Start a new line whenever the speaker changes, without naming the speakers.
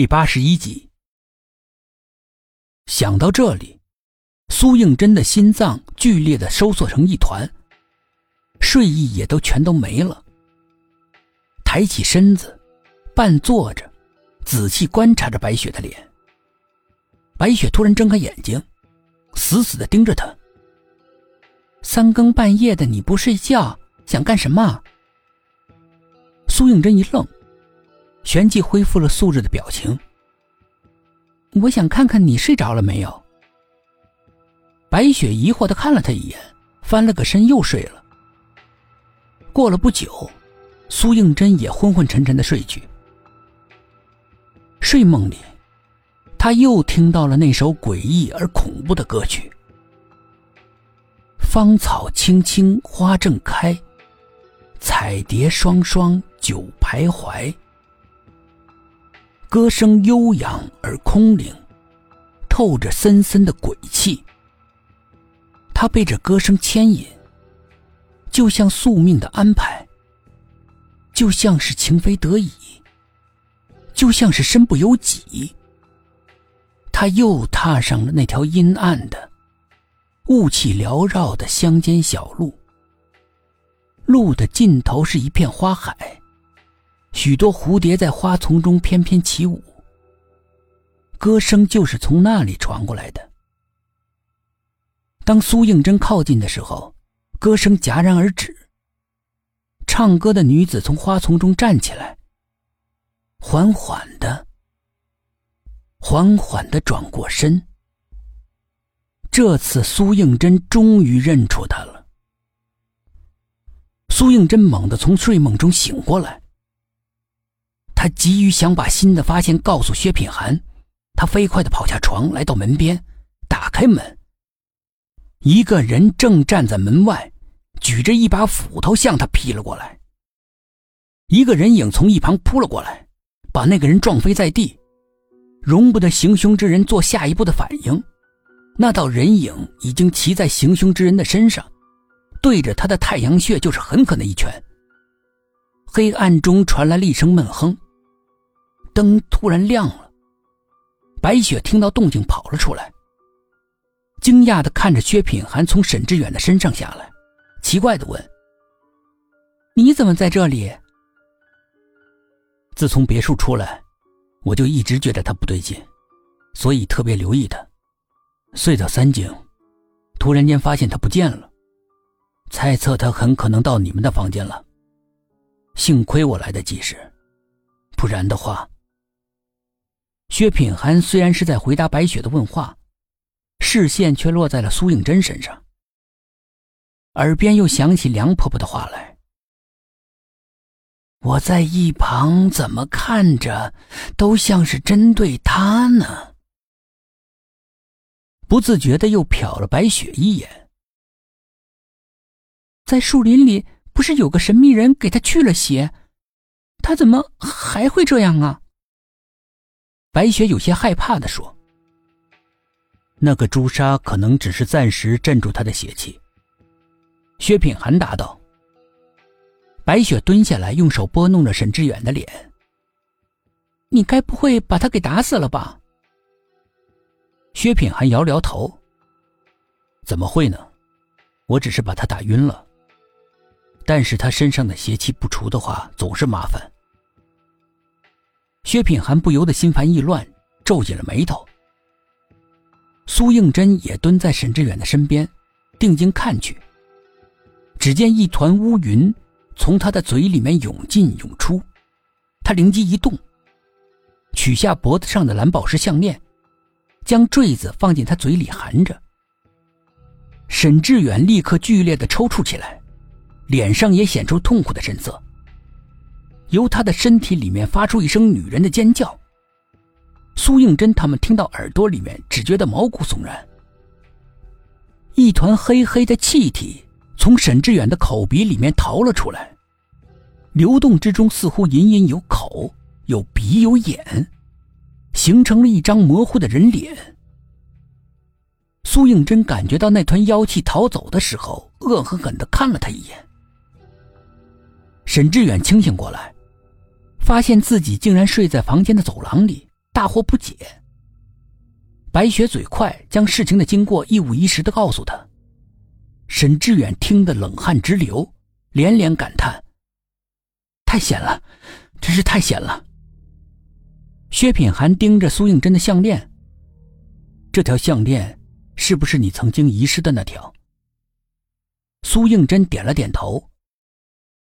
第八十一集。想到这里，苏应真的心脏剧烈的收缩成一团，睡意也都全都没了。抬起身子，半坐着，仔细观察着白雪的脸。白雪突然睁开眼睛，死死的盯着他。三更半夜的你不睡觉，想干什么？苏应真一愣。旋即恢复了素日的表情。我想看看你睡着了没有。白雪疑惑的看了他一眼，翻了个身又睡了。过了不久，苏应真也昏昏沉沉的睡去。睡梦里，他又听到了那首诡异而恐怖的歌曲：“芳草青青花正开，彩蝶双双久徘徊。”歌声悠扬而空灵，透着森森的鬼气。他被这歌声牵引，就像宿命的安排，就像是情非得已，就像是身不由己。他又踏上了那条阴暗的、雾气缭绕的乡间小路。路的尽头是一片花海。许多蝴蝶在花丛中翩翩起舞，歌声就是从那里传过来的。当苏应真靠近的时候，歌声戛然而止。唱歌的女子从花丛中站起来，缓缓的、缓缓的转过身。这次苏应真终于认出她了。苏应真猛地从睡梦中醒过来。他急于想把新的发现告诉薛品涵，他飞快的跑下床，来到门边，打开门。一个人正站在门外，举着一把斧头向他劈了过来。一个人影从一旁扑了过来，把那个人撞飞在地，容不得行凶之人做下一步的反应。那道人影已经骑在行凶之人的身上，对着他的太阳穴就是狠狠的一拳。黑暗中传来了一声闷哼。灯突然亮了，白雪听到动静跑了出来，惊讶的看着薛品涵从沈志远的身上下来，奇怪的问：“你怎么在这里？”自从别墅出来，我就一直觉得他不对劲，所以特别留意他。隧道三更，突然间发现他不见了，猜测他很可能到你们的房间了。幸亏我来得及时，不然的话。薛品涵虽然是在回答白雪的问话，视线却落在了苏应真身上，耳边又响起梁婆婆的话来：“我在一旁怎么看着，都像是针对他呢。”不自觉的又瞟了白雪一眼，在树林里不是有个神秘人给他去了邪，他怎么还会这样啊？白雪有些害怕的说：“那个朱砂可能只是暂时镇住他的邪气。”薛品涵答道。白雪蹲下来，用手拨弄着沈志远的脸：“你该不会把他给打死了吧？”薛品涵摇了摇头：“怎么会呢？我只是把他打晕了。但是他身上的邪气不除的话，总是麻烦。”薛品涵不由得心烦意乱，皱紧了眉头。苏应真也蹲在沈志远的身边，定睛看去。只见一团乌云从他的嘴里面涌进涌出，他灵机一动，取下脖子上的蓝宝石项链，将坠子放进他嘴里含着。沈志远立刻剧烈的抽搐起来，脸上也显出痛苦的神色。由他的身体里面发出一声女人的尖叫。苏应真他们听到耳朵里面，只觉得毛骨悚然。一团黑黑的气体从沈志远的口鼻里面逃了出来，流动之中似乎隐隐有口、有鼻、有眼，形成了一张模糊的人脸。苏应真感觉到那团妖气逃走的时候，恶狠狠的看了他一眼。沈志远清醒过来。发现自己竟然睡在房间的走廊里，大惑不解。白雪嘴快，将事情的经过一五一十的告诉他。沈志远听得冷汗直流，连连感叹：“太险了，真是太险了。”薛品涵盯着苏应真的项链，这条项链是不是你曾经遗失的那条？苏应真点了点头。